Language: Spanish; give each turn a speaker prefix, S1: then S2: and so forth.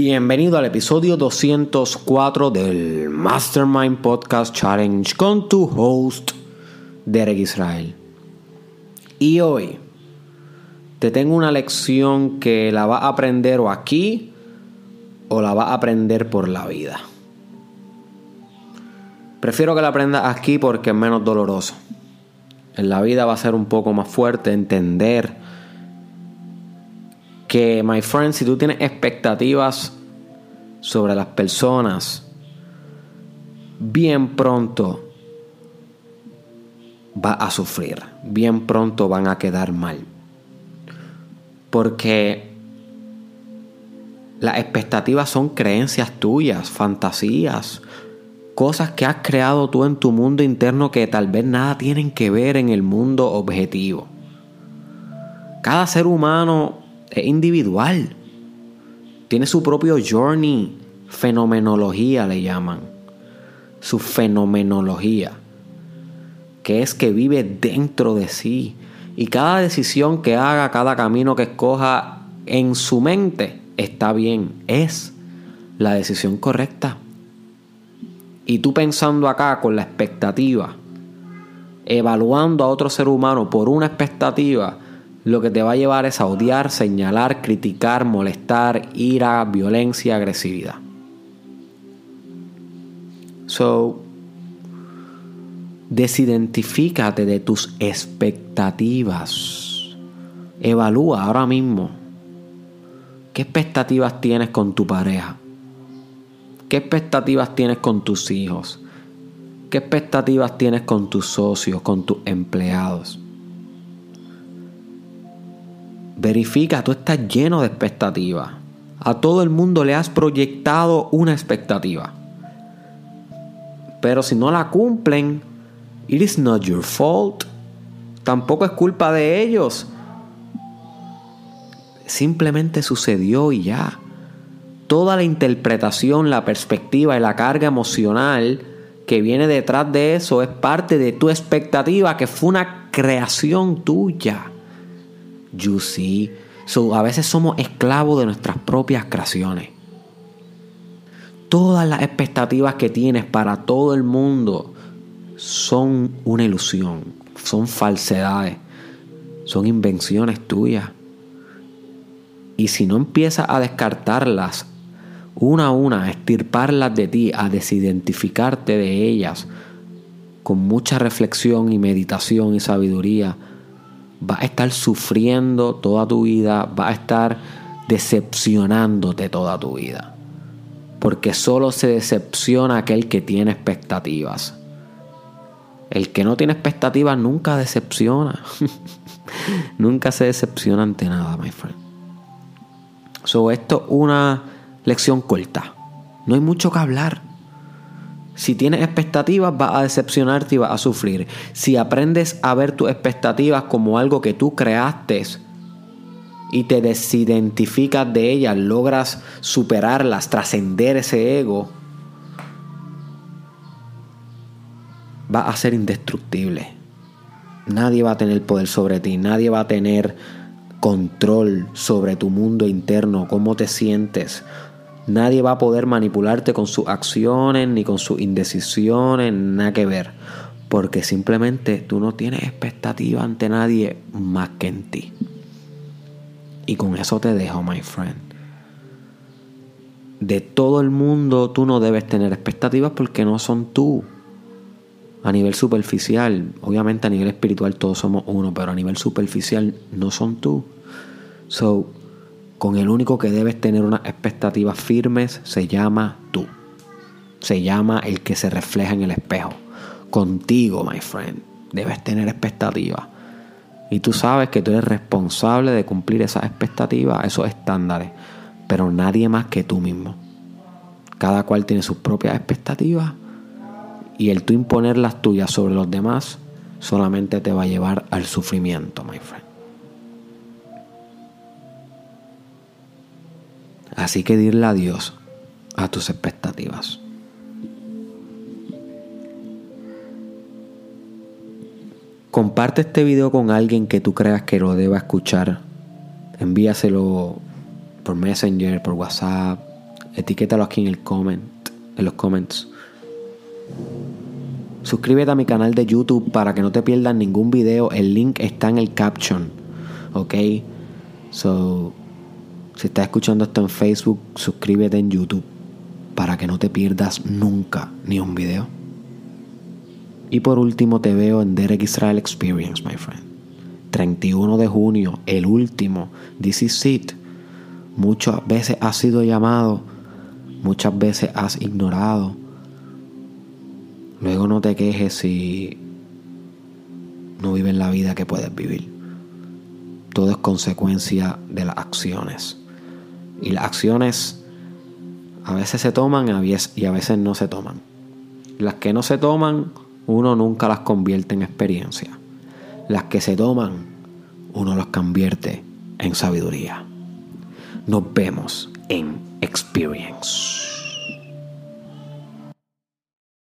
S1: Bienvenido al episodio 204 del Mastermind Podcast Challenge con tu host, Derek Israel. Y hoy te tengo una lección que la vas a aprender o aquí o la vas a aprender por la vida. Prefiero que la aprendas aquí porque es menos doloroso. En la vida va a ser un poco más fuerte entender que, my friend, si tú tienes expectativas sobre las personas, bien pronto va a sufrir, bien pronto van a quedar mal. Porque las expectativas son creencias tuyas, fantasías, cosas que has creado tú en tu mundo interno que tal vez nada tienen que ver en el mundo objetivo. Cada ser humano es individual. Tiene su propio journey, fenomenología le llaman. Su fenomenología, que es que vive dentro de sí. Y cada decisión que haga, cada camino que escoja en su mente está bien, es la decisión correcta. Y tú pensando acá con la expectativa, evaluando a otro ser humano por una expectativa, lo que te va a llevar es a odiar, señalar, criticar, molestar, ira, violencia, agresividad. So, desidentifícate de tus expectativas. Evalúa ahora mismo qué expectativas tienes con tu pareja. ¿Qué expectativas tienes con tus hijos? ¿Qué expectativas tienes con tus socios, con tus empleados? Verifica, tú estás lleno de expectativas. A todo el mundo le has proyectado una expectativa. Pero si no la cumplen, it is not your fault. Tampoco es culpa de ellos. Simplemente sucedió y ya. Toda la interpretación, la perspectiva y la carga emocional que viene detrás de eso es parte de tu expectativa que fue una creación tuya. You see. So, a veces somos esclavos de nuestras propias creaciones. Todas las expectativas que tienes para todo el mundo son una ilusión, son falsedades, son invenciones tuyas. Y si no empiezas a descartarlas una a una, a estirparlas de ti, a desidentificarte de ellas, con mucha reflexión y meditación y sabiduría, vas a estar sufriendo toda tu vida, vas a estar decepcionándote toda tu vida. Porque solo se decepciona aquel que tiene expectativas. El que no tiene expectativas nunca decepciona. nunca se decepciona ante nada, my friend. So, esto es una lección corta. No hay mucho que hablar. Si tienes expectativas, vas a decepcionarte y vas a sufrir. Si aprendes a ver tus expectativas como algo que tú creaste y te desidentificas de ellas, logras superarlas, trascender ese ego, vas a ser indestructible. Nadie va a tener poder sobre ti, nadie va a tener control sobre tu mundo interno, cómo te sientes, Nadie va a poder manipularte con sus acciones ni con sus indecisiones, nada que ver. Porque simplemente tú no tienes expectativa ante nadie más que en ti. Y con eso te dejo, my friend. De todo el mundo tú no debes tener expectativas porque no son tú. A nivel superficial, obviamente a nivel espiritual todos somos uno, pero a nivel superficial no son tú. So, con el único que debes tener unas expectativas firmes se llama tú. Se llama el que se refleja en el espejo. Contigo, my friend, debes tener expectativas. Y tú sabes que tú eres responsable de cumplir esas expectativas, esos estándares. Pero nadie más que tú mismo. Cada cual tiene sus propias expectativas. Y el tú imponer las tuyas sobre los demás solamente te va a llevar al sufrimiento, my friend. Así que dile adiós a tus expectativas. Comparte este video con alguien que tú creas que lo deba escuchar. Envíaselo por Messenger, por WhatsApp, etiquétalo aquí en el comment, en los comments. Suscríbete a mi canal de YouTube para que no te pierdas ningún video. El link está en el caption. ¿Ok? So, si estás escuchando esto en Facebook, suscríbete en YouTube para que no te pierdas nunca ni un video. Y por último te veo en Derek Israel Experience, my friend. 31 de junio, el último. This is it. Muchas veces has sido llamado, muchas veces has ignorado Luego no te quejes si no vives la vida que puedes vivir. Todo es consecuencia de las acciones. Y las acciones a veces se toman y a veces no se toman. Las que no se toman, uno nunca las convierte en experiencia. Las que se toman, uno las convierte en sabiduría. Nos vemos en Experience.